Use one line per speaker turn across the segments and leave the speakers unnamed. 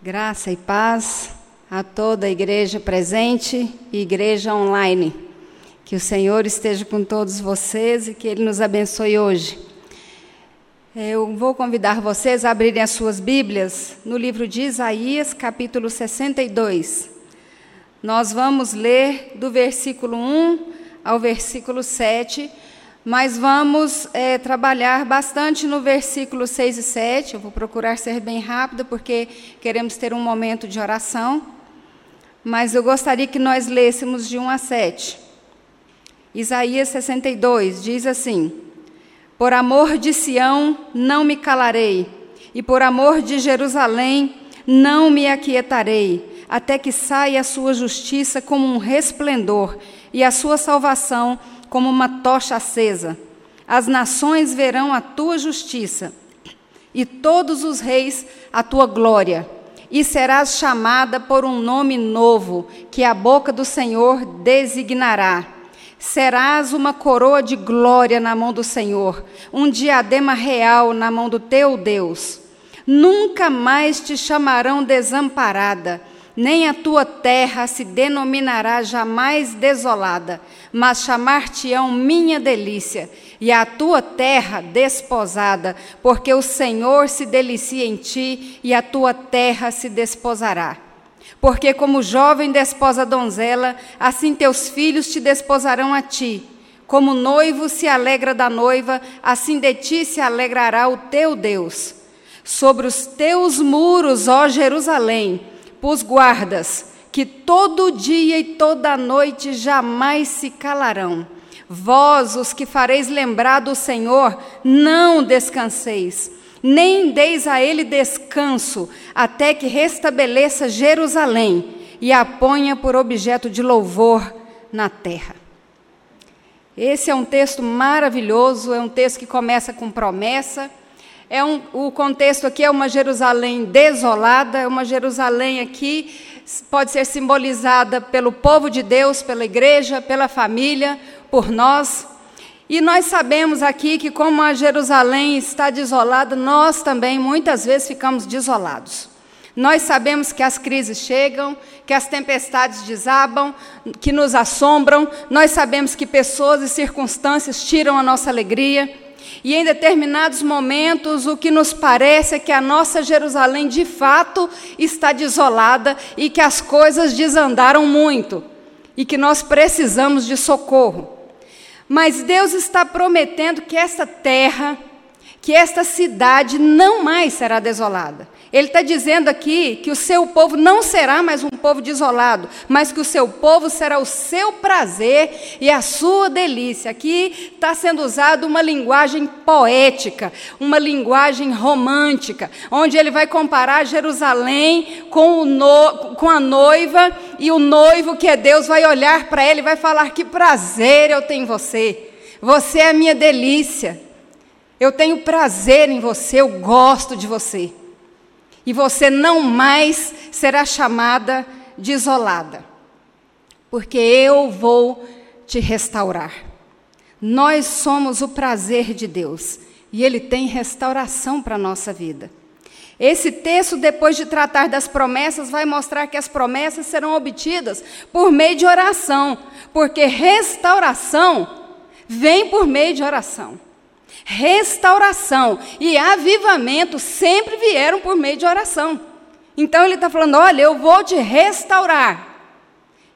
Graça e paz a toda a igreja presente e igreja online. Que o Senhor esteja com todos vocês e que Ele nos abençoe hoje. Eu vou convidar vocês a abrirem as suas Bíblias no livro de Isaías, capítulo 62. Nós vamos ler do versículo 1 ao versículo 7 mas vamos é, trabalhar bastante no versículo 6 e 7. Eu vou procurar ser bem rápida, porque queremos ter um momento de oração. Mas eu gostaria que nós lêssemos de 1 a 7. Isaías 62 diz assim: Por amor de Sião não me calarei, e por amor de Jerusalém não me aquietarei, até que saia a sua justiça como um resplendor e a sua salvação como uma tocha acesa. As nações verão a tua justiça, e todos os reis a tua glória. E serás chamada por um nome novo, que a boca do Senhor designará. Serás uma coroa de glória na mão do Senhor, um diadema real na mão do teu Deus. Nunca mais te chamarão desamparada nem a tua terra se denominará jamais desolada, mas chamar-te-ão minha delícia, e a tua terra desposada, porque o Senhor se delicia em ti, e a tua terra se desposará. Porque como jovem desposa a donzela, assim teus filhos te desposarão a ti. Como noivo se alegra da noiva, assim de ti se alegrará o teu Deus. Sobre os teus muros, ó Jerusalém, pus guardas, que todo dia e toda noite jamais se calarão. Vós, os que fareis lembrar do Senhor, não descanseis, nem deis a ele descanso, até que restabeleça Jerusalém e a ponha por objeto de louvor na terra. Esse é um texto maravilhoso, é um texto que começa com promessa é um, o contexto aqui é uma Jerusalém desolada, é uma Jerusalém aqui pode ser simbolizada pelo povo de Deus, pela igreja, pela família, por nós. E nós sabemos aqui que, como a Jerusalém está desolada, nós também muitas vezes ficamos desolados. Nós sabemos que as crises chegam, que as tempestades desabam, que nos assombram, nós sabemos que pessoas e circunstâncias tiram a nossa alegria. E em determinados momentos, o que nos parece é que a nossa Jerusalém de fato está desolada e que as coisas desandaram muito e que nós precisamos de socorro. Mas Deus está prometendo que esta terra, que esta cidade não mais será desolada. Ele está dizendo aqui que o seu povo não será mais um povo desolado, mas que o seu povo será o seu prazer e a sua delícia. Aqui está sendo usada uma linguagem poética, uma linguagem romântica, onde ele vai comparar Jerusalém com, no, com a noiva e o noivo, que é Deus, vai olhar para ele e vai falar: Que prazer eu tenho em você, você é a minha delícia, eu tenho prazer em você, eu gosto de você e você não mais será chamada de isolada, porque eu vou te restaurar. Nós somos o prazer de Deus e Ele tem restauração para a nossa vida. Esse texto, depois de tratar das promessas, vai mostrar que as promessas serão obtidas por meio de oração, porque restauração vem por meio de oração. Restauração e avivamento sempre vieram por meio de oração. Então ele está falando: olha, eu vou te restaurar.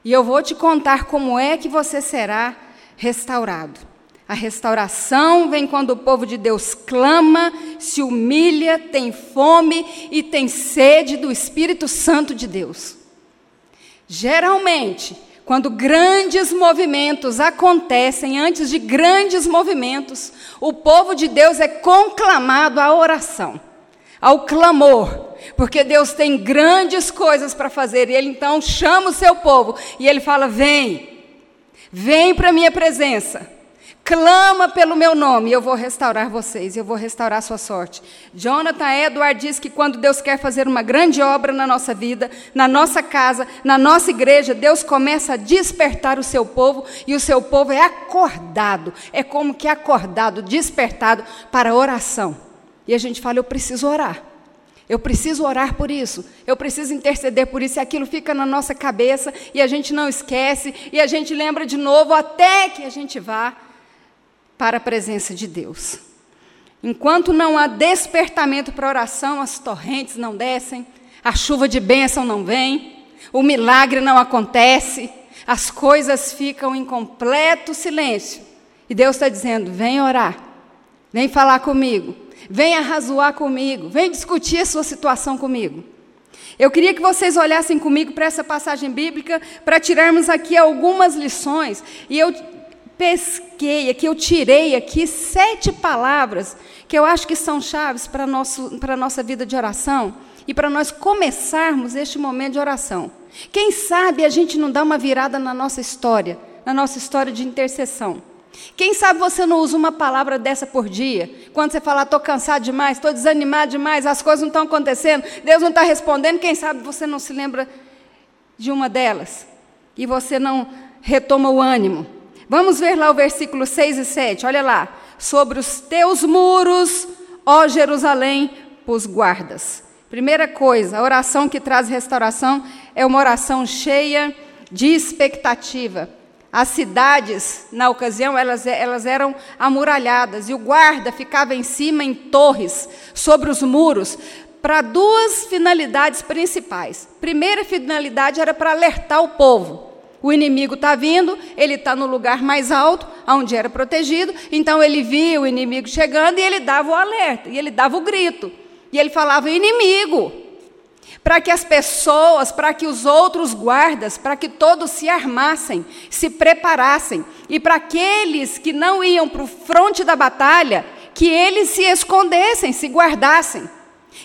E eu vou te contar como é que você será restaurado. A restauração vem quando o povo de Deus clama, se humilha, tem fome e tem sede do Espírito Santo de Deus. Geralmente, quando grandes movimentos acontecem, antes de grandes movimentos, o povo de Deus é conclamado à oração, ao clamor, porque Deus tem grandes coisas para fazer, e Ele então chama o seu povo, e Ele fala: Vem, vem para a minha presença. Clama pelo meu nome eu vou restaurar vocês, eu vou restaurar a sua sorte. Jonathan Edward diz que quando Deus quer fazer uma grande obra na nossa vida, na nossa casa, na nossa igreja, Deus começa a despertar o seu povo e o seu povo é acordado, é como que acordado, despertado para a oração. E a gente fala: eu preciso orar. Eu preciso orar por isso, eu preciso interceder por isso, e aquilo fica na nossa cabeça, e a gente não esquece, e a gente lembra de novo até que a gente vá para a presença de Deus. Enquanto não há despertamento para oração, as torrentes não descem, a chuva de bênção não vem, o milagre não acontece, as coisas ficam em completo silêncio. E Deus está dizendo: vem orar, vem falar comigo, vem arrazoar comigo, vem discutir a sua situação comigo. Eu queria que vocês olhassem comigo para essa passagem bíblica, para tirarmos aqui algumas lições. E eu pesquei aqui, eu tirei aqui sete palavras que eu acho que são chaves para, a nossa vida de oração e para nós começarmos este momento de oração. Quem sabe a gente não dá uma virada na nossa história, na nossa história de intercessão. Quem sabe você não usa uma palavra dessa por dia? Quando você fala, estou cansado demais, estou desanimado demais, as coisas não estão acontecendo, Deus não está respondendo, quem sabe você não se lembra de uma delas? E você não retoma o ânimo. Vamos ver lá o versículo 6 e 7, olha lá. Sobre os teus muros, ó Jerusalém, pus guardas. Primeira coisa, a oração que traz restauração é uma oração cheia de expectativa. As cidades, na ocasião, elas, elas eram amuralhadas e o guarda ficava em cima em torres, sobre os muros, para duas finalidades principais. Primeira finalidade era para alertar o povo. O inimigo está vindo, ele está no lugar mais alto, onde era protegido, então ele via o inimigo chegando e ele dava o alerta, e ele dava o grito. E ele falava inimigo, para que as pessoas, para que os outros guardas, para que todos se armassem, se preparassem, e para aqueles que não iam para o fronte da batalha, que eles se escondessem, se guardassem.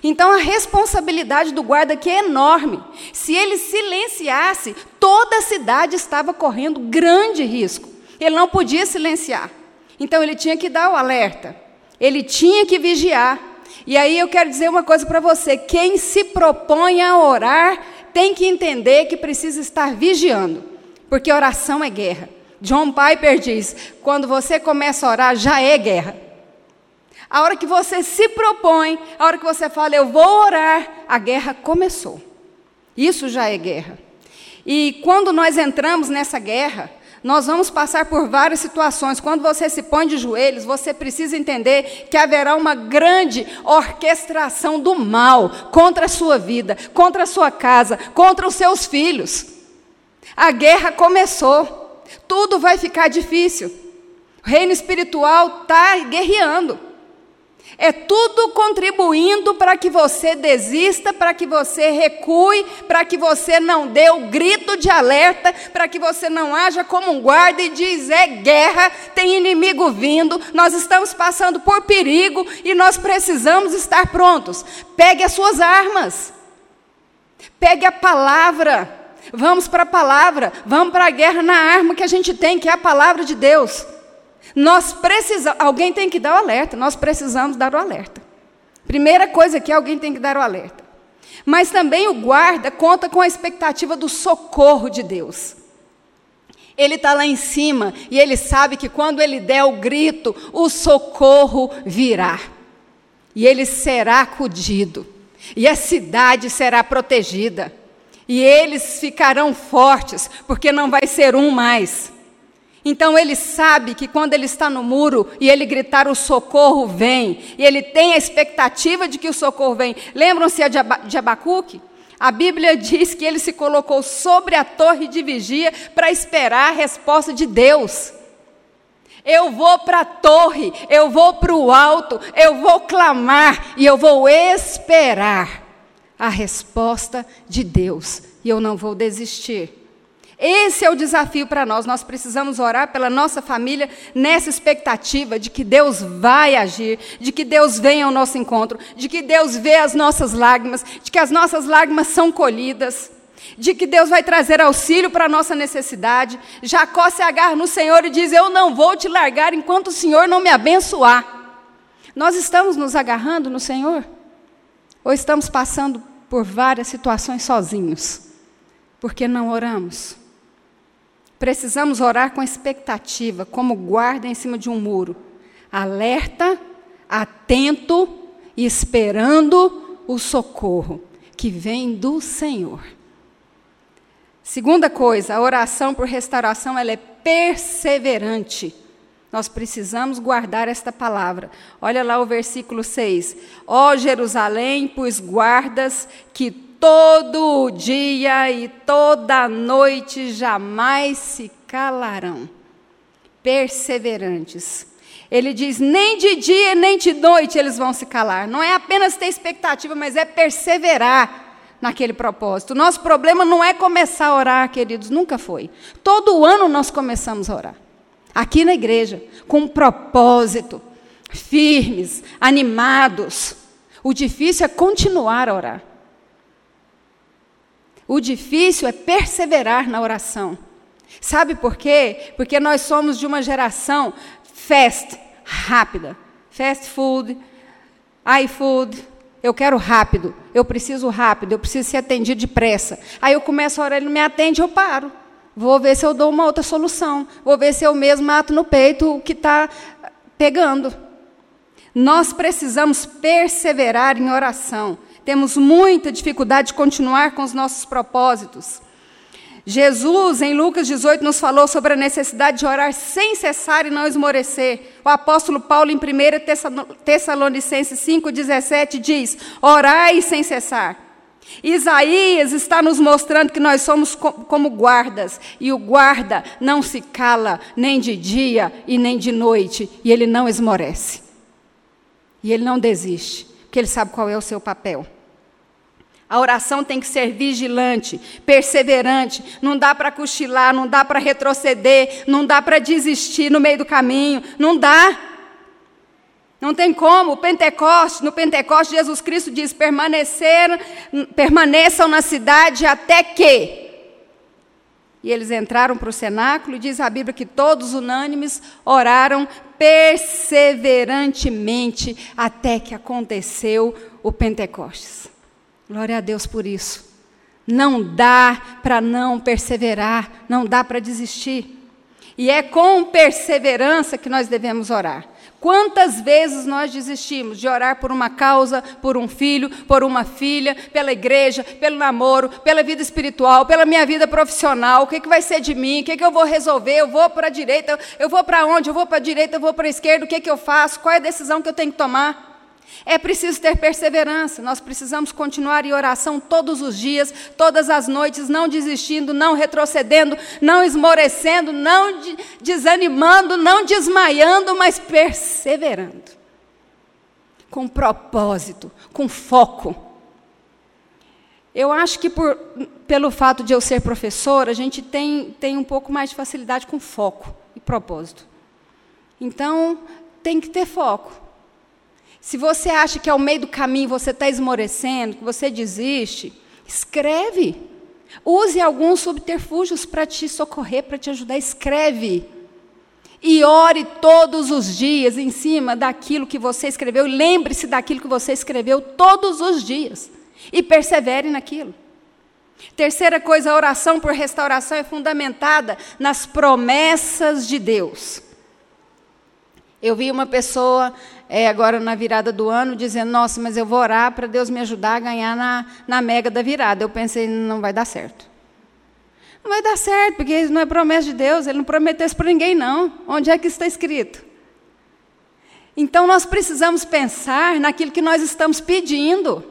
Então a responsabilidade do guarda aqui é enorme. Se ele silenciasse, toda a cidade estava correndo grande risco. Ele não podia silenciar. Então ele tinha que dar o alerta. Ele tinha que vigiar. E aí eu quero dizer uma coisa para você: quem se propõe a orar tem que entender que precisa estar vigiando, porque oração é guerra. John Piper diz: quando você começa a orar, já é guerra. A hora que você se propõe, a hora que você fala, eu vou orar, a guerra começou. Isso já é guerra. E quando nós entramos nessa guerra, nós vamos passar por várias situações. Quando você se põe de joelhos, você precisa entender que haverá uma grande orquestração do mal contra a sua vida, contra a sua casa, contra os seus filhos. A guerra começou. Tudo vai ficar difícil. O reino espiritual está guerreando. É tudo contribuindo para que você desista, para que você recue, para que você não dê o grito de alerta, para que você não haja como um guarda e diz: é guerra, tem inimigo vindo, nós estamos passando por perigo e nós precisamos estar prontos. Pegue as suas armas, pegue a palavra, vamos para a palavra, vamos para a guerra na arma que a gente tem, que é a palavra de Deus. Nós precisamos, alguém tem que dar o alerta, nós precisamos dar o alerta. Primeira coisa que alguém tem que dar o alerta. Mas também o guarda conta com a expectativa do socorro de Deus. Ele está lá em cima e ele sabe que quando ele der o grito, o socorro virá. E ele será acudido. E a cidade será protegida. E eles ficarão fortes, porque não vai ser um mais. Então ele sabe que quando ele está no muro e ele gritar o socorro vem, e ele tem a expectativa de que o socorro vem. Lembram-se de Abacuque? A Bíblia diz que ele se colocou sobre a torre de vigia para esperar a resposta de Deus. Eu vou para a torre, eu vou para o alto, eu vou clamar e eu vou esperar a resposta de Deus. E eu não vou desistir. Esse é o desafio para nós. Nós precisamos orar pela nossa família nessa expectativa de que Deus vai agir, de que Deus venha ao nosso encontro, de que Deus vê as nossas lágrimas, de que as nossas lágrimas são colhidas, de que Deus vai trazer auxílio para a nossa necessidade. Jacó se agarra no Senhor e diz: Eu não vou te largar enquanto o Senhor não me abençoar. Nós estamos nos agarrando no Senhor? Ou estamos passando por várias situações sozinhos? Porque não oramos? Precisamos orar com expectativa, como guarda em cima de um muro, alerta, atento e esperando o socorro que vem do Senhor. Segunda coisa, a oração por restauração ela é perseverante. Nós precisamos guardar esta palavra. Olha lá o versículo 6. Ó Jerusalém, pois guardas que todo dia e toda noite jamais se calarão. Perseverantes. Ele diz: nem de dia nem de noite eles vão se calar. Não é apenas ter expectativa, mas é perseverar naquele propósito. Nosso problema não é começar a orar, queridos, nunca foi. Todo ano nós começamos a orar. Aqui na igreja, com um propósito, firmes, animados. O difícil é continuar a orar. O difícil é perseverar na oração. Sabe por quê? Porque nós somos de uma geração fast, rápida. Fast food, iFood, eu quero rápido, eu preciso rápido, eu preciso ser atendido depressa. Aí eu começo a orar, ele não me atende, eu paro. Vou ver se eu dou uma outra solução. Vou ver se eu mesmo mato no peito o que está pegando. Nós precisamos perseverar em oração. Temos muita dificuldade de continuar com os nossos propósitos. Jesus, em Lucas 18, nos falou sobre a necessidade de orar sem cessar e não esmorecer. O apóstolo Paulo, em 1 Tessalonicenses 5,17, diz: Orai sem cessar. Isaías está nos mostrando que nós somos como guardas, e o guarda não se cala nem de dia e nem de noite, e ele não esmorece. E ele não desiste, porque ele sabe qual é o seu papel. A oração tem que ser vigilante, perseverante. Não dá para cochilar, não dá para retroceder, não dá para desistir no meio do caminho. Não dá. Não tem como. O Pentecoste, no Pentecoste, Jesus Cristo diz: permanecer, permaneçam na cidade até que. E eles entraram para o cenáculo e diz a Bíblia que todos unânimes oraram perseverantemente até que aconteceu o Pentecostes. Glória a Deus por isso. Não dá para não perseverar, não dá para desistir. E é com perseverança que nós devemos orar. Quantas vezes nós desistimos de orar por uma causa, por um filho, por uma filha, pela igreja, pelo namoro, pela vida espiritual, pela minha vida profissional? O que, que vai ser de mim? O que, que eu vou resolver? Eu vou para a direita? Eu vou para onde? Eu vou para a direita? Eu vou para a esquerda? O que, que eu faço? Qual é a decisão que eu tenho que tomar? É preciso ter perseverança, nós precisamos continuar em oração todos os dias, todas as noites, não desistindo, não retrocedendo, não esmorecendo, não de desanimando, não desmaiando, mas perseverando. Com propósito, com foco. Eu acho que por, pelo fato de eu ser professora, a gente tem, tem um pouco mais de facilidade com foco e propósito. Então, tem que ter foco. Se você acha que ao meio do caminho você está esmorecendo, que você desiste, escreve. Use alguns subterfúgios para te socorrer, para te ajudar. Escreve. E ore todos os dias em cima daquilo que você escreveu. Lembre-se daquilo que você escreveu todos os dias. E persevere naquilo. Terceira coisa, a oração por restauração é fundamentada nas promessas de Deus. Eu vi uma pessoa é, agora na virada do ano dizendo: Nossa, mas eu vou orar para Deus me ajudar a ganhar na, na mega da virada. Eu pensei: Não vai dar certo. Não vai dar certo, porque isso não é promessa de Deus. Ele não prometeu isso para ninguém, não. Onde é que está escrito? Então nós precisamos pensar naquilo que nós estamos pedindo.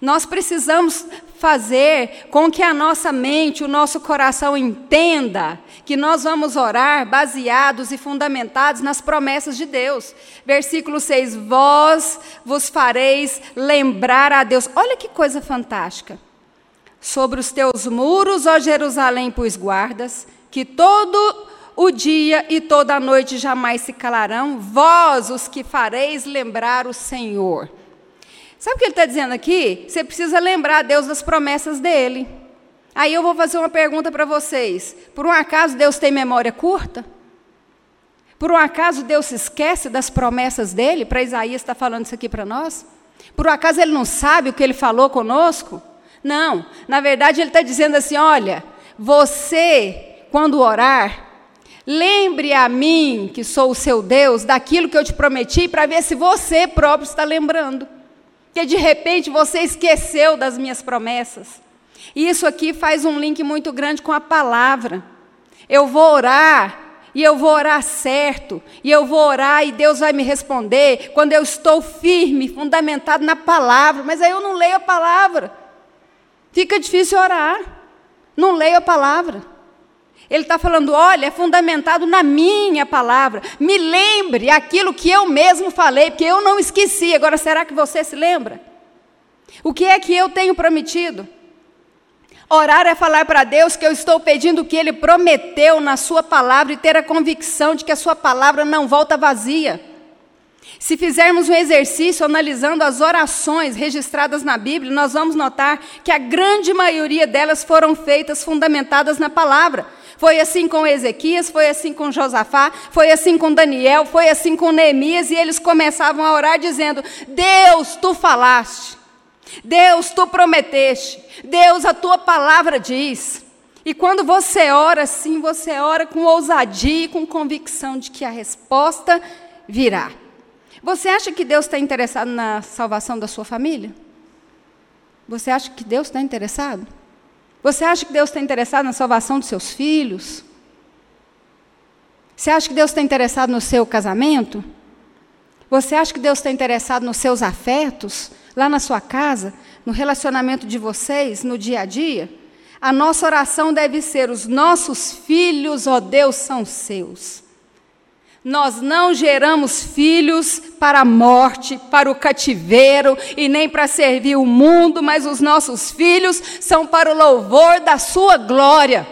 Nós precisamos fazer com que a nossa mente, o nosso coração entenda que nós vamos orar baseados e fundamentados nas promessas de Deus. Versículo 6: Vós vos fareis lembrar a Deus. Olha que coisa fantástica. Sobre os teus muros, ó Jerusalém, pois guardas, que todo o dia e toda a noite jamais se calarão, vós os que fareis lembrar o Senhor. Sabe o que ele está dizendo aqui? Você precisa lembrar a Deus das promessas dele. Aí eu vou fazer uma pergunta para vocês. Por um acaso Deus tem memória curta? Por um acaso Deus se esquece das promessas dele? Para Isaías está falando isso aqui para nós? Por um acaso ele não sabe o que ele falou conosco? Não. Na verdade, ele está dizendo assim: olha, você, quando orar, lembre a mim, que sou o seu Deus, daquilo que eu te prometi, para ver se você próprio está lembrando. Que de repente você esqueceu das minhas promessas. E isso aqui faz um link muito grande com a palavra. Eu vou orar, e eu vou orar certo, e eu vou orar e Deus vai me responder quando eu estou firme, fundamentado na palavra, mas aí eu não leio a palavra. Fica difícil orar, não leio a palavra. Ele está falando: olha, é fundamentado na minha palavra. Me lembre aquilo que eu mesmo falei, porque eu não esqueci. Agora, será que você se lembra? O que é que eu tenho prometido? Orar é falar para Deus que eu estou pedindo o que Ele prometeu na Sua palavra e ter a convicção de que a Sua palavra não volta vazia. Se fizermos um exercício analisando as orações registradas na Bíblia, nós vamos notar que a grande maioria delas foram feitas fundamentadas na palavra. Foi assim com Ezequias, foi assim com Josafá, foi assim com Daniel, foi assim com Neemias, e eles começavam a orar dizendo: Deus, tu falaste. Deus, tu prometeste. Deus, a tua palavra diz. E quando você ora assim, você ora com ousadia e com convicção de que a resposta virá. Você acha que Deus está interessado na salvação da sua família? Você acha que Deus está interessado? Você acha que Deus está interessado na salvação dos seus filhos? Você acha que Deus está interessado no seu casamento? Você acha que Deus está interessado nos seus afetos? lá na sua casa, no relacionamento de vocês, no dia a dia, a nossa oração deve ser: os nossos filhos, ó Deus, são seus. Nós não geramos filhos para a morte, para o cativeiro e nem para servir o mundo, mas os nossos filhos são para o louvor da Sua glória.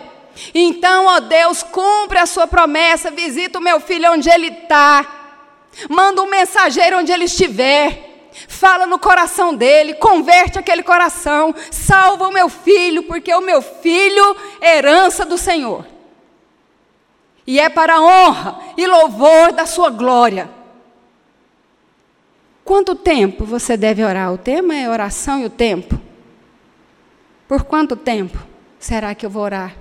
Então, ó Deus, cumpre a Sua promessa, visita o meu filho onde ele está, manda um mensageiro onde ele estiver. Fala no coração dele, converte aquele coração, salva o meu filho, porque o meu filho é herança do Senhor. E é para a honra e louvor da sua glória. Quanto tempo você deve orar? O tema é oração e o tempo. Por quanto tempo será que eu vou orar?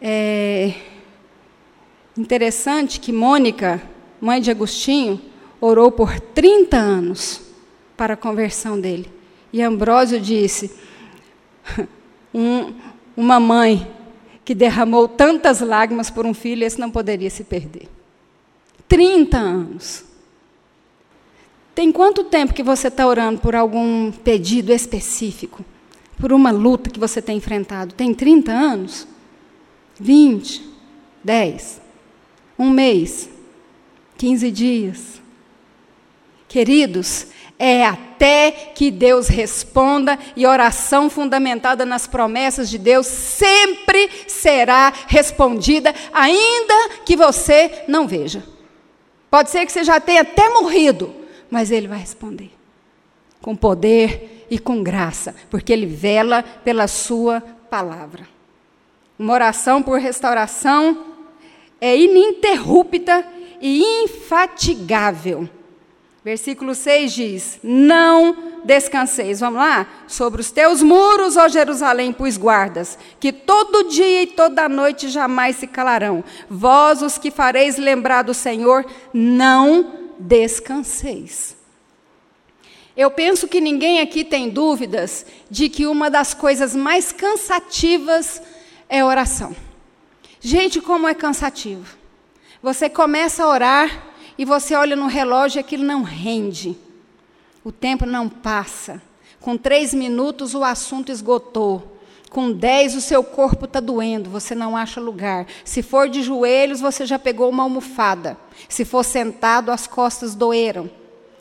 É interessante que Mônica, mãe de Agostinho, orou por 30 anos para a conversão dele. E Ambrósio disse: um, uma mãe que derramou tantas lágrimas por um filho, esse não poderia se perder. 30 anos. Tem quanto tempo que você está orando por algum pedido específico? Por uma luta que você tem enfrentado? Tem 30 anos? 20? 10? Um mês? 15 dias? Queridos, é até que Deus responda e oração fundamentada nas promessas de Deus sempre será respondida, ainda que você não veja. Pode ser que você já tenha até morrido, mas Ele vai responder com poder e com graça, porque Ele vela pela Sua palavra. Uma oração por restauração é ininterrupta e infatigável Versículo 6 diz: Não descanseis. Vamos lá? Sobre os teus muros, ó Jerusalém, pus guardas, que todo dia e toda noite jamais se calarão. Vós, os que fareis lembrar do Senhor, não descanseis. Eu penso que ninguém aqui tem dúvidas de que uma das coisas mais cansativas é oração. Gente, como é cansativo. Você começa a orar e você olha no relógio e aquilo não rende. O tempo não passa. Com três minutos o assunto esgotou. Com dez o seu corpo está doendo, você não acha lugar. Se for de joelhos, você já pegou uma almofada. Se for sentado, as costas doeram.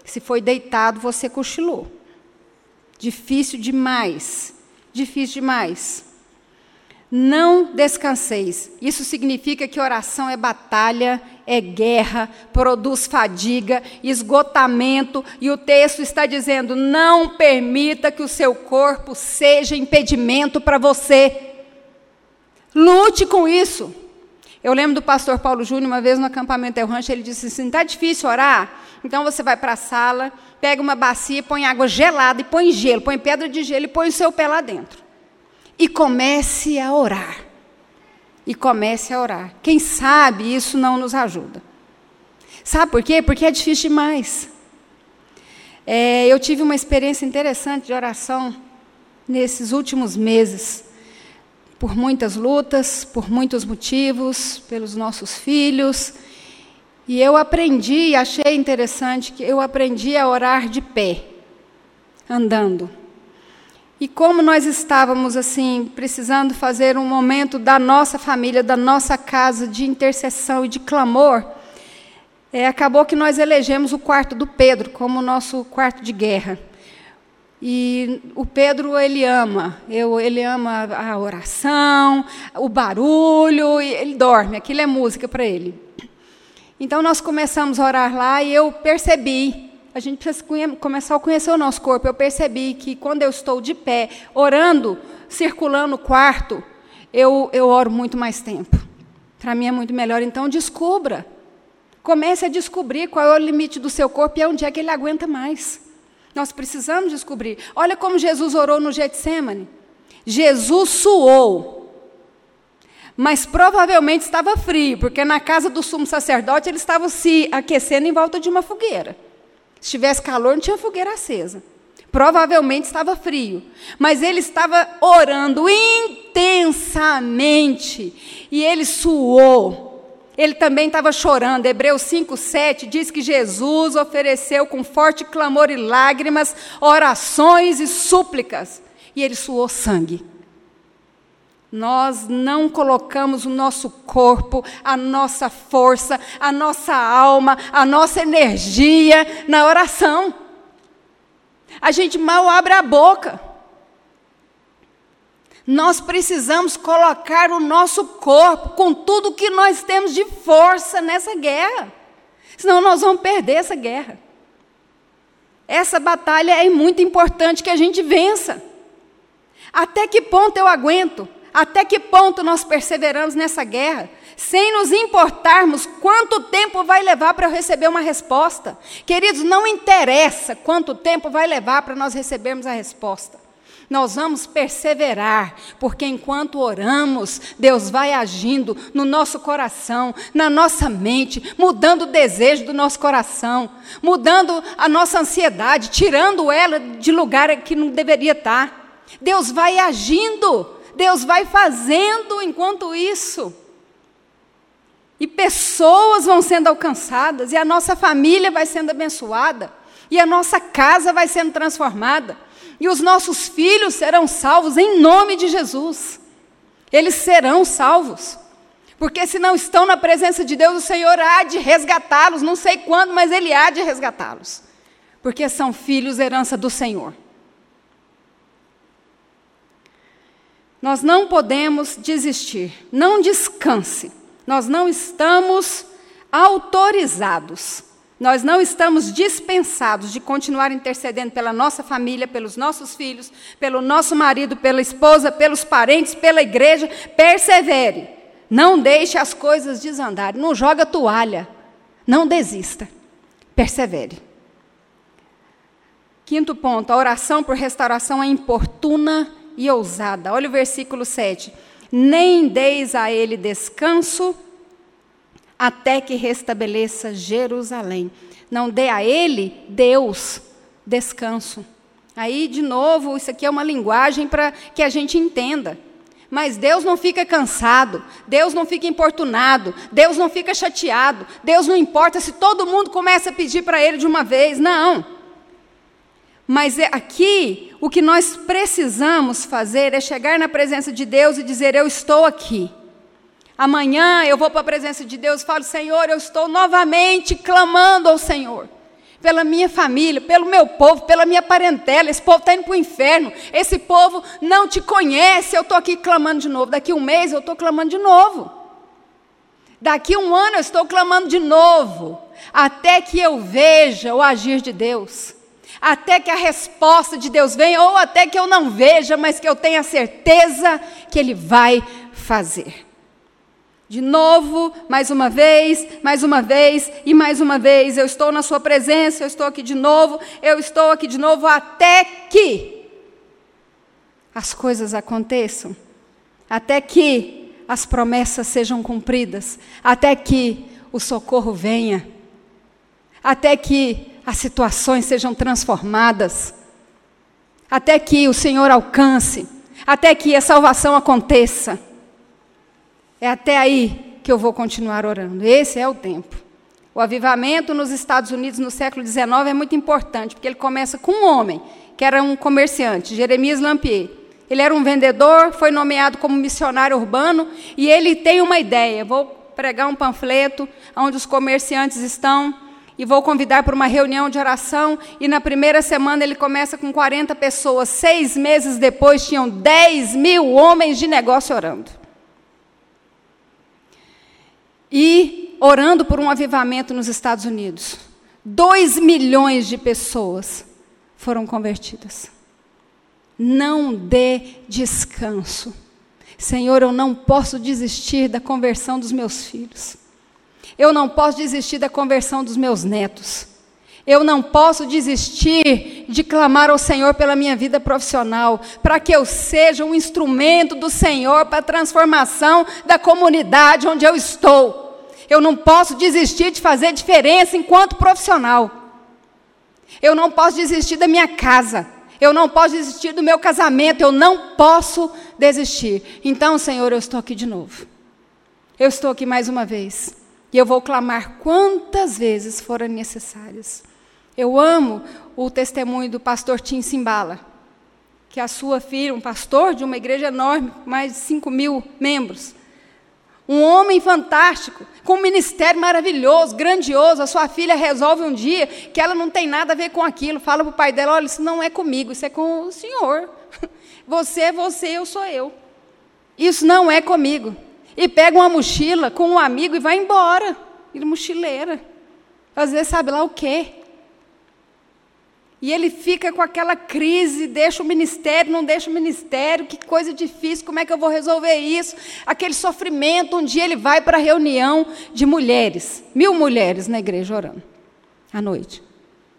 Se foi deitado, você cochilou. Difícil demais. Difícil demais. Não descanseis. Isso significa que oração é batalha, é guerra, produz fadiga, esgotamento, e o texto está dizendo: não permita que o seu corpo seja impedimento para você. Lute com isso. Eu lembro do pastor Paulo Júnior, uma vez no acampamento El Rancho, ele disse assim: está difícil orar? Então você vai para a sala, pega uma bacia, põe água gelada e põe gelo, põe pedra de gelo e põe o seu pé lá dentro e comece a orar. E comece a orar. Quem sabe isso não nos ajuda. Sabe por quê? Porque é difícil demais. É, eu tive uma experiência interessante de oração nesses últimos meses, por muitas lutas, por muitos motivos, pelos nossos filhos. E eu aprendi, achei interessante, que eu aprendi a orar de pé, andando. E como nós estávamos assim, precisando fazer um momento da nossa família, da nossa casa de intercessão e de clamor, é, acabou que nós elegemos o quarto do Pedro como nosso quarto de guerra. E o Pedro ele ama, eu, ele ama a oração, o barulho, ele dorme, aquilo é música para ele. Então nós começamos a orar lá e eu percebi a gente precisa começar a conhecer o nosso corpo. Eu percebi que quando eu estou de pé, orando, circulando o quarto, eu, eu oro muito mais tempo. Para mim é muito melhor. Então, descubra. Comece a descobrir qual é o limite do seu corpo e onde é que ele aguenta mais. Nós precisamos descobrir. Olha como Jesus orou no Getsemane. Jesus suou, mas provavelmente estava frio, porque na casa do sumo sacerdote ele estava se aquecendo em volta de uma fogueira. Se tivesse calor, não tinha fogueira acesa. Provavelmente estava frio. Mas ele estava orando intensamente. E ele suou. Ele também estava chorando. Hebreus 5, 7 diz que Jesus ofereceu com forte clamor e lágrimas, orações e súplicas. E ele suou sangue. Nós não colocamos o nosso corpo, a nossa força, a nossa alma, a nossa energia na oração. A gente mal abre a boca. Nós precisamos colocar o nosso corpo com tudo que nós temos de força nessa guerra. Senão nós vamos perder essa guerra. Essa batalha é muito importante que a gente vença. Até que ponto eu aguento? Até que ponto nós perseveramos nessa guerra, sem nos importarmos quanto tempo vai levar para eu receber uma resposta? Queridos, não interessa quanto tempo vai levar para nós recebermos a resposta. Nós vamos perseverar, porque enquanto oramos, Deus vai agindo no nosso coração, na nossa mente, mudando o desejo do nosso coração, mudando a nossa ansiedade, tirando ela de lugar que não deveria estar. Deus vai agindo. Deus vai fazendo enquanto isso. E pessoas vão sendo alcançadas, e a nossa família vai sendo abençoada, e a nossa casa vai sendo transformada, e os nossos filhos serão salvos em nome de Jesus. Eles serão salvos. Porque se não estão na presença de Deus, o Senhor há de resgatá-los, não sei quando, mas Ele há de resgatá-los. Porque são filhos herança do Senhor. Nós não podemos desistir. Não descanse. Nós não estamos autorizados. Nós não estamos dispensados de continuar intercedendo pela nossa família, pelos nossos filhos, pelo nosso marido, pela esposa, pelos parentes, pela igreja. Persevere. Não deixe as coisas desandarem. Não joga toalha. Não desista. Persevere. Quinto ponto: a oração por restauração é importuna e ousada. Olha o versículo 7. Nem deis a ele descanso até que restabeleça Jerusalém. Não dê a ele, Deus, descanso. Aí, de novo, isso aqui é uma linguagem para que a gente entenda. Mas Deus não fica cansado, Deus não fica importunado, Deus não fica chateado, Deus não importa se todo mundo começa a pedir para Ele de uma vez, não. Mas é aqui, o que nós precisamos fazer é chegar na presença de Deus e dizer: Eu estou aqui. Amanhã eu vou para a presença de Deus e falo: Senhor, eu estou novamente clamando ao Senhor. Pela minha família, pelo meu povo, pela minha parentela. Esse povo está indo para o inferno. Esse povo não te conhece. Eu estou aqui clamando de novo. Daqui um mês eu estou clamando de novo. Daqui um ano eu estou clamando de novo. Até que eu veja o agir de Deus até que a resposta de Deus venha, ou até que eu não veja, mas que eu tenha certeza que Ele vai fazer. De novo, mais uma vez, mais uma vez e mais uma vez, eu estou na Sua presença, eu estou aqui de novo, eu estou aqui de novo, até que as coisas aconteçam, até que as promessas sejam cumpridas, até que o socorro venha, até que as situações sejam transformadas, até que o Senhor alcance, até que a salvação aconteça. É até aí que eu vou continuar orando. Esse é o tempo. O avivamento nos Estados Unidos no século XIX é muito importante, porque ele começa com um homem, que era um comerciante, Jeremias Lampier. Ele era um vendedor, foi nomeado como missionário urbano, e ele tem uma ideia: vou pregar um panfleto onde os comerciantes estão e vou convidar para uma reunião de oração. E na primeira semana ele começa com 40 pessoas. Seis meses depois tinham 10 mil homens de negócio orando. E orando por um avivamento nos Estados Unidos. Dois milhões de pessoas foram convertidas. Não dê descanso. Senhor, eu não posso desistir da conversão dos meus filhos. Eu não posso desistir da conversão dos meus netos. Eu não posso desistir de clamar ao Senhor pela minha vida profissional, para que eu seja um instrumento do Senhor para a transformação da comunidade onde eu estou. Eu não posso desistir de fazer diferença enquanto profissional. Eu não posso desistir da minha casa. Eu não posso desistir do meu casamento. Eu não posso desistir. Então, Senhor, eu estou aqui de novo. Eu estou aqui mais uma vez. E eu vou clamar quantas vezes forem necessárias. Eu amo o testemunho do pastor Tim Simbala, que a sua filha, um pastor de uma igreja enorme, mais de 5 mil membros, um homem fantástico, com um ministério maravilhoso, grandioso. A sua filha resolve um dia que ela não tem nada a ver com aquilo. Fala para o pai dela: olha, isso não é comigo, isso é com o senhor. Você é você, eu sou eu. Isso não é comigo e pega uma mochila com um amigo e vai embora. Ele mochileira. Às vezes sabe lá o quê. E ele fica com aquela crise, deixa o ministério, não deixa o ministério, que coisa difícil, como é que eu vou resolver isso? Aquele sofrimento, um dia ele vai para a reunião de mulheres, mil mulheres na igreja orando, à noite.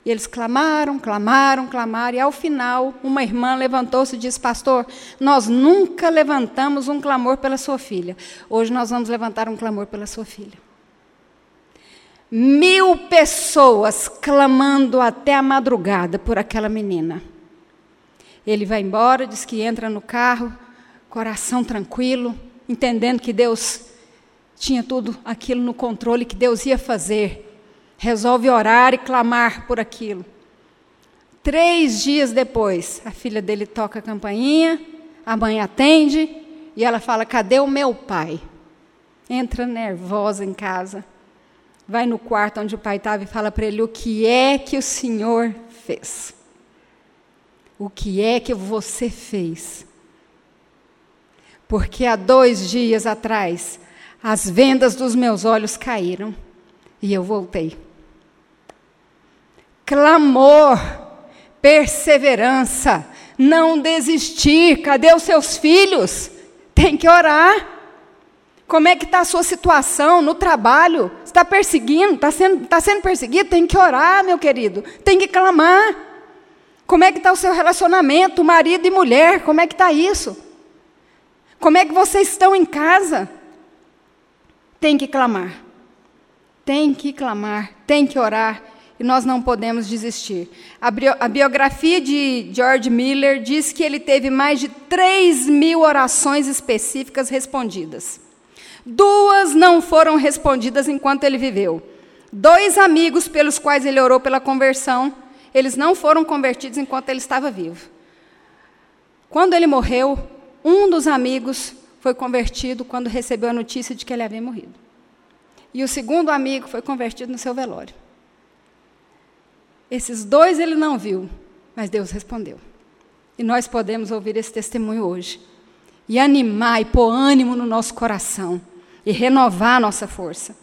E eles clamaram, clamaram, clamaram, e ao final, uma irmã levantou-se e disse: Pastor, nós nunca levantamos um clamor pela sua filha. Hoje nós vamos levantar um clamor pela sua filha. Mil pessoas clamando até a madrugada por aquela menina. Ele vai embora, diz que entra no carro, coração tranquilo, entendendo que Deus tinha tudo aquilo no controle, que Deus ia fazer resolve orar e clamar por aquilo. Três dias depois, a filha dele toca a campainha, a mãe atende e ela fala: Cadê o meu pai? Entra nervosa em casa, vai no quarto onde o pai estava e fala para ele: O que é que o senhor fez? O que é que você fez? Porque há dois dias atrás, as vendas dos meus olhos caíram e eu voltei clamor, perseverança, não desistir. Cadê os seus filhos? Tem que orar. Como é que está a sua situação no trabalho? Está perseguindo? Está sendo, tá sendo perseguido? Tem que orar, meu querido. Tem que clamar. Como é que está o seu relacionamento, marido e mulher? Como é que está isso? Como é que vocês estão em casa? Tem que clamar. Tem que clamar, tem que orar e nós não podemos desistir. A, biografia de George Miller diz que ele teve mais de 3 mil orações específicas respondidas. Duas não foram respondidas enquanto ele viveu. Dois amigos pelos quais ele orou pela conversão, eles não foram convertidos enquanto ele estava vivo. Quando ele morreu, um dos amigos foi convertido quando recebeu a notícia de que ele havia morrido. E o segundo amigo foi convertido no seu velório. Esses dois ele não viu, mas Deus respondeu. E nós podemos ouvir esse testemunho hoje. E animar e pôr ânimo no nosso coração. E renovar a nossa força.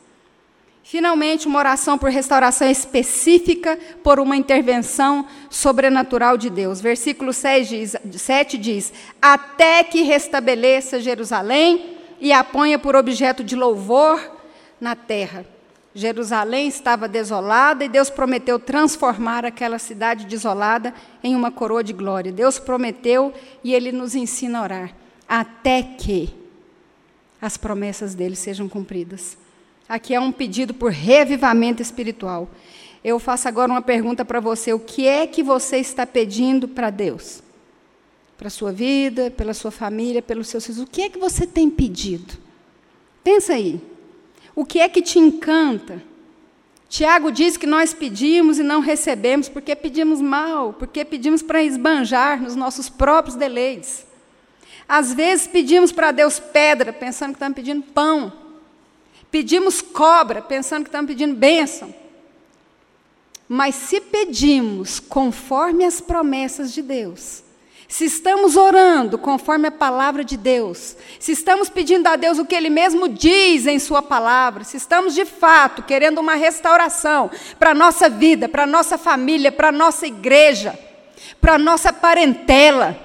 Finalmente, uma oração por restauração específica por uma intervenção sobrenatural de Deus. Versículo 6 diz, 7 diz: Até que restabeleça Jerusalém e a ponha por objeto de louvor na terra. Jerusalém estava desolada e Deus prometeu transformar aquela cidade desolada em uma coroa de glória. Deus prometeu e ele nos ensina a orar até que as promessas dele sejam cumpridas. Aqui é um pedido por revivamento espiritual. Eu faço agora uma pergunta para você: o que é que você está pedindo para Deus? Para a sua vida, pela sua família, pelos seus filhos. O que é que você tem pedido? Pensa aí. O que é que te encanta? Tiago diz que nós pedimos e não recebemos porque pedimos mal, porque pedimos para esbanjar nos nossos próprios deleites. Às vezes pedimos para Deus pedra, pensando que estamos pedindo pão. Pedimos cobra, pensando que estamos pedindo bênção. Mas se pedimos conforme as promessas de Deus, se estamos orando conforme a palavra de Deus, se estamos pedindo a Deus o que Ele mesmo diz em Sua palavra, se estamos de fato querendo uma restauração para a nossa vida, para a nossa família, para a nossa igreja, para a nossa parentela,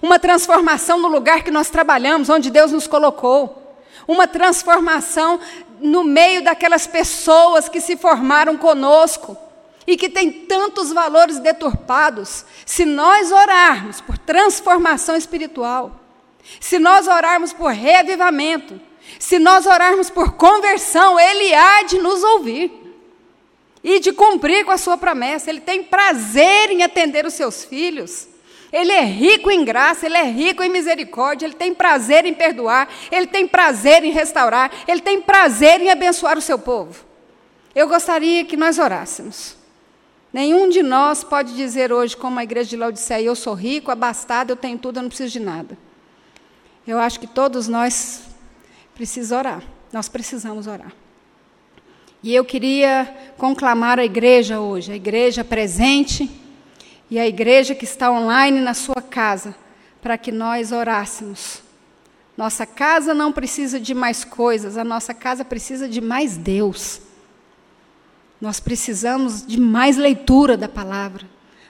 uma transformação no lugar que nós trabalhamos, onde Deus nos colocou, uma transformação no meio daquelas pessoas que se formaram conosco e que tem tantos valores deturpados, se nós orarmos por transformação espiritual, se nós orarmos por reavivamento, se nós orarmos por conversão, Ele há de nos ouvir e de cumprir com a sua promessa. Ele tem prazer em atender os seus filhos. Ele é rico em graça, ele é rico em misericórdia, ele tem prazer em perdoar, ele tem prazer em restaurar, ele tem prazer em abençoar o seu povo. Eu gostaria que nós orássemos. Nenhum de nós pode dizer hoje, como a igreja de Laodiceia, eu sou rico, abastado, eu tenho tudo, eu não preciso de nada. Eu acho que todos nós precisamos orar. Nós precisamos orar. E eu queria conclamar a igreja hoje, a igreja presente e a igreja que está online na sua casa, para que nós orássemos. Nossa casa não precisa de mais coisas, a nossa casa precisa de mais Deus. Nós precisamos de mais leitura da palavra.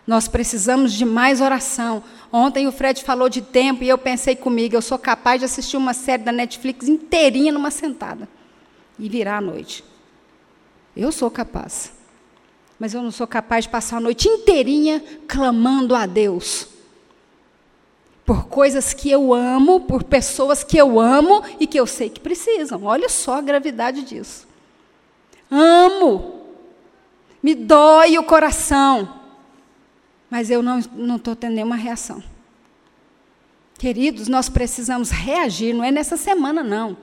Nós precisamos de mais oração. Ontem o Fred falou de tempo e eu pensei comigo, eu sou capaz de assistir uma série da Netflix inteirinha numa sentada e virar à noite. Eu sou capaz. Mas eu não sou capaz de passar a noite inteirinha clamando a Deus. Por coisas que eu amo, por pessoas que eu amo e que eu sei que precisam. Olha só a gravidade disso. Amo, me dói o coração. Mas eu não estou tendo nenhuma reação. Queridos, nós precisamos reagir, não é nessa semana, não.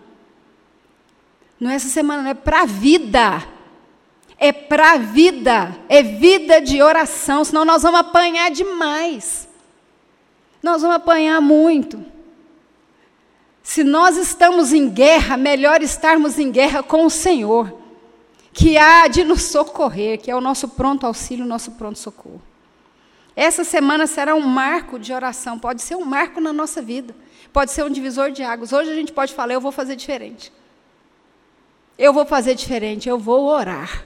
Não é essa semana, não é para a vida. É para a vida. É vida de oração, senão nós vamos apanhar demais. Nós vamos apanhar muito. Se nós estamos em guerra, melhor estarmos em guerra com o Senhor que há de nos socorrer, que é o nosso pronto auxílio, o nosso pronto socorro. Essa semana será um marco de oração, pode ser um marco na nossa vida, pode ser um divisor de águas. Hoje a gente pode falar, eu vou fazer diferente. Eu vou fazer diferente, eu vou orar,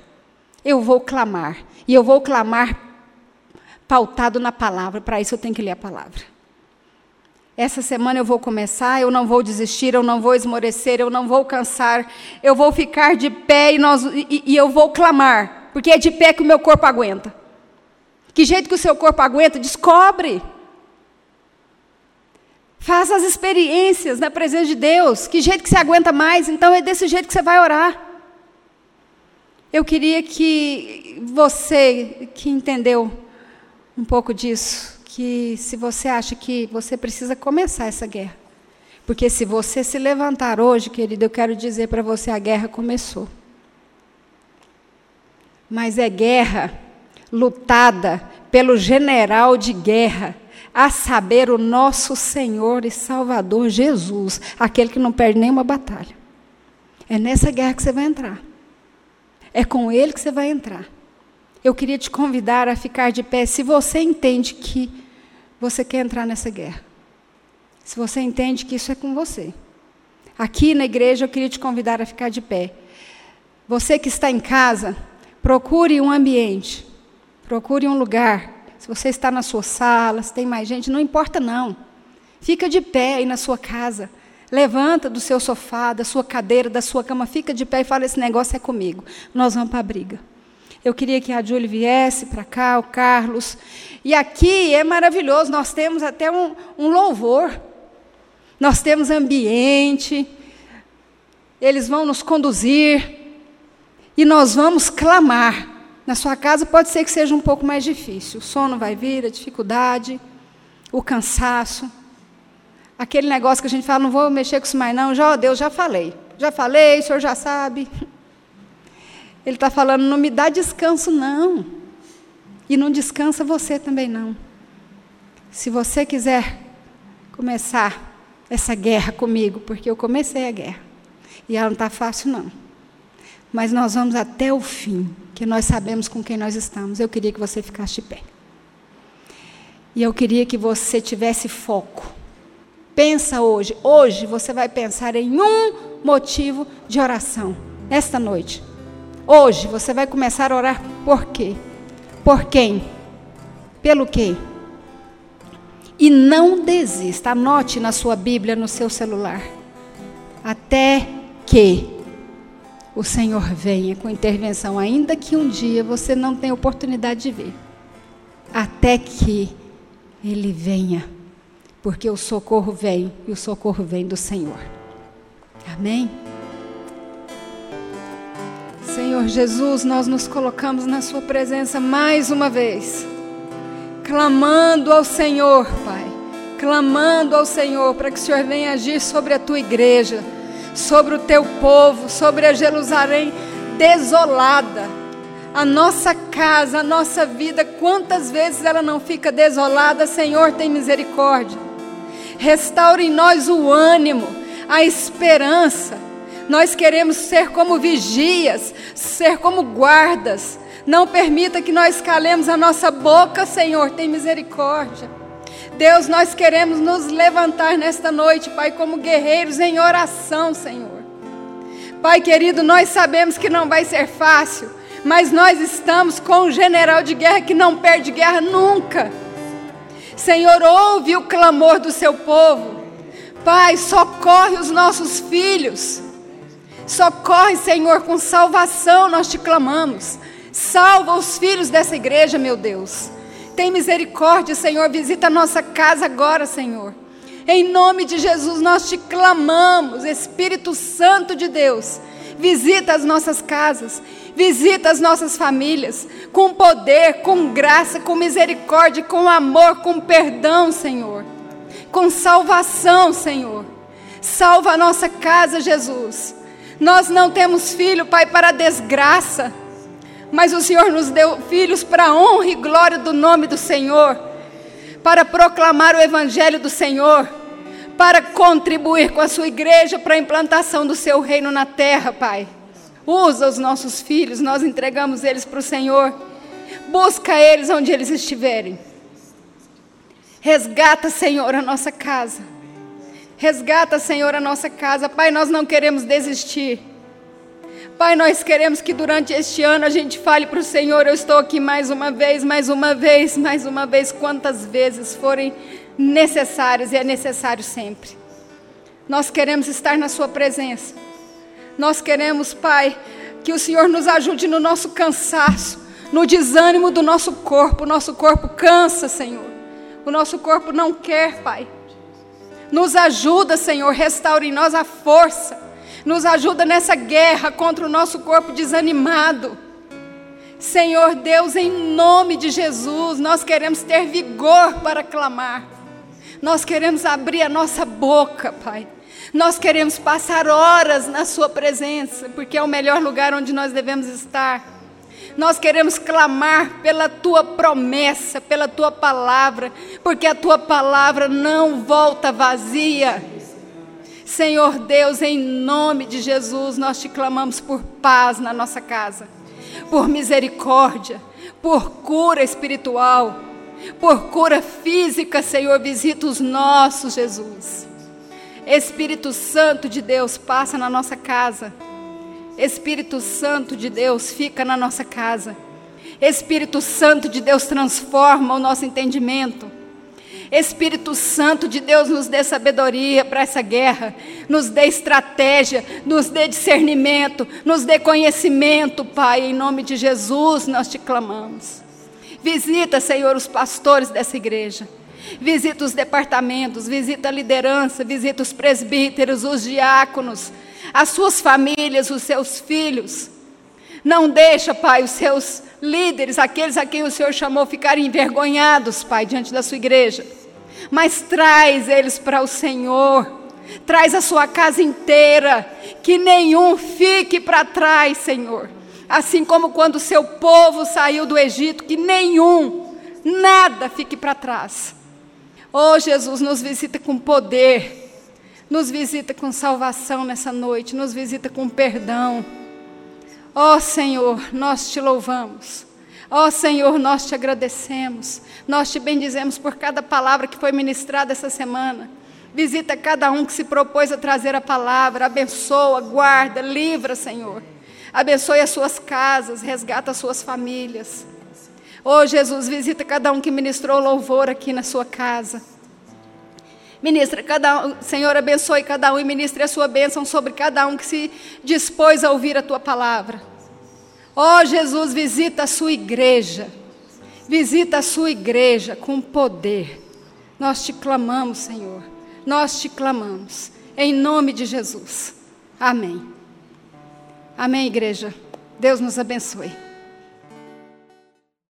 eu vou clamar, e eu vou clamar pautado na palavra, para isso eu tenho que ler a palavra. Essa semana eu vou começar, eu não vou desistir, eu não vou esmorecer, eu não vou cansar, eu vou ficar de pé e, nós, e, e eu vou clamar, porque é de pé que o meu corpo aguenta. Que jeito que o seu corpo aguenta? Descobre. Faça as experiências na presença de Deus. Que jeito que você aguenta mais? Então é desse jeito que você vai orar. Eu queria que você que entendeu um pouco disso, que se você acha que você precisa começar essa guerra. Porque se você se levantar hoje, querido, eu quero dizer para você: a guerra começou. Mas é guerra lutada pelo general de guerra, a saber, o nosso Senhor e Salvador Jesus, aquele que não perde nenhuma batalha. É nessa guerra que você vai entrar. É com ele que você vai entrar. Eu queria te convidar a ficar de pé, se você entende que você quer entrar nessa guerra. Se você entende que isso é com você. Aqui na igreja eu queria te convidar a ficar de pé. Você que está em casa, procure um ambiente, procure um lugar. Se você está na sua sala, se tem mais gente, não importa não. Fica de pé aí na sua casa. Levanta do seu sofá, da sua cadeira, da sua cama, fica de pé e fala: esse negócio é comigo. Nós vamos para a briga. Eu queria que a Júlia viesse para cá, o Carlos. E aqui é maravilhoso, nós temos até um, um louvor. Nós temos ambiente. Eles vão nos conduzir. E nós vamos clamar. Na sua casa pode ser que seja um pouco mais difícil. O sono vai vir, a dificuldade, o cansaço. Aquele negócio que a gente fala, não vou mexer com isso mais não. Já, Deus, já falei. Já falei, o senhor já sabe. Ele está falando, não me dá descanso não. E não descansa você também não. Se você quiser começar essa guerra comigo, porque eu comecei a guerra. E ela não está fácil, não. Mas nós vamos até o fim, que nós sabemos com quem nós estamos. Eu queria que você ficasse de pé. E eu queria que você tivesse foco. Pensa hoje. Hoje você vai pensar em um motivo de oração. Esta noite. Hoje você vai começar a orar por quê? Por quem? Pelo quê? E não desista. Anote na sua Bíblia, no seu celular. Até que o Senhor venha com intervenção, ainda que um dia você não tenha oportunidade de ver. Até que Ele venha. Porque o socorro vem e o socorro vem do Senhor. Amém? Senhor Jesus, nós nos colocamos na Sua presença mais uma vez, clamando ao Senhor, Pai, clamando ao Senhor para que o Senhor venha agir sobre a Tua igreja, sobre o Teu povo, sobre a Jerusalém desolada, a nossa casa, a nossa vida, quantas vezes ela não fica desolada, Senhor, tem misericórdia. Restaure em nós o ânimo, a esperança nós queremos ser como vigias, ser como guardas. Não permita que nós calemos a nossa boca, Senhor, tem misericórdia. Deus, nós queremos nos levantar nesta noite, Pai, como guerreiros em oração, Senhor. Pai querido, nós sabemos que não vai ser fácil, mas nós estamos com um general de guerra que não perde guerra nunca. Senhor, ouve o clamor do seu povo. Pai, socorre os nossos filhos. Socorre, Senhor, com salvação nós te clamamos. Salva os filhos dessa igreja, meu Deus. Tem misericórdia, Senhor. Visita a nossa casa agora, Senhor. Em nome de Jesus nós te clamamos, Espírito Santo de Deus. Visita as nossas casas, visita as nossas famílias, com poder, com graça, com misericórdia, com amor, com perdão, Senhor. Com salvação, Senhor. Salva a nossa casa, Jesus. Nós não temos filho, Pai, para desgraça, mas o Senhor nos deu filhos para honra e glória do nome do Senhor, para proclamar o Evangelho do Senhor, para contribuir com a sua igreja para a implantação do seu reino na terra, Pai. Usa os nossos filhos, nós entregamos eles para o Senhor. Busca eles onde eles estiverem. Resgata, Senhor, a nossa casa. Resgata, Senhor, a nossa casa. Pai, nós não queremos desistir. Pai, nós queremos que durante este ano a gente fale para o Senhor: Eu estou aqui mais uma vez, mais uma vez, mais uma vez, quantas vezes forem necessárias, e é necessário sempre. Nós queremos estar na Sua presença. Nós queremos, Pai, que o Senhor nos ajude no nosso cansaço, no desânimo do nosso corpo. O nosso corpo cansa, Senhor. O nosso corpo não quer, Pai. Nos ajuda, Senhor, restaure em nós a força. Nos ajuda nessa guerra contra o nosso corpo desanimado. Senhor Deus, em nome de Jesus, nós queremos ter vigor para clamar. Nós queremos abrir a nossa boca, Pai. Nós queremos passar horas na Sua presença, porque é o melhor lugar onde nós devemos estar. Nós queremos clamar pela tua promessa, pela tua palavra, porque a tua palavra não volta vazia. Senhor Deus, em nome de Jesus, nós te clamamos por paz na nossa casa, por misericórdia, por cura espiritual, por cura física, Senhor, visita os nossos, Jesus. Espírito Santo de Deus, passa na nossa casa Espírito Santo de Deus fica na nossa casa. Espírito Santo de Deus transforma o nosso entendimento. Espírito Santo de Deus nos dê sabedoria para essa guerra, nos dê estratégia, nos dê discernimento, nos dê conhecimento, Pai, em nome de Jesus nós te clamamos. Visita, Senhor, os pastores dessa igreja. Visita os departamentos, visita a liderança, visita os presbíteros, os diáconos, as suas famílias, os seus filhos. Não deixa, Pai, os seus líderes, aqueles a quem o Senhor chamou, ficarem envergonhados, Pai, diante da sua igreja. Mas traz eles para o Senhor. Traz a sua casa inteira, que nenhum fique para trás, Senhor. Assim como quando o seu povo saiu do Egito, que nenhum, nada fique para trás. Oh, Jesus, nos visita com poder, nos visita com salvação nessa noite, nos visita com perdão. Ó oh, Senhor, nós te louvamos. Ó oh, Senhor, nós te agradecemos. Nós te bendizemos por cada palavra que foi ministrada essa semana. Visita cada um que se propôs a trazer a palavra. Abençoa, guarda, livra, Senhor. Abençoe as suas casas, resgata as suas famílias. Oh Jesus, visita cada um que ministrou louvor aqui na sua casa. Ministra cada um, Senhor, abençoe cada um e ministre a sua bênção sobre cada um que se dispôs a ouvir a tua palavra. Ó oh, Jesus, visita a sua igreja. Visita a sua igreja com poder. Nós te clamamos, Senhor. Nós te clamamos. Em nome de Jesus. Amém. Amém, igreja. Deus nos abençoe.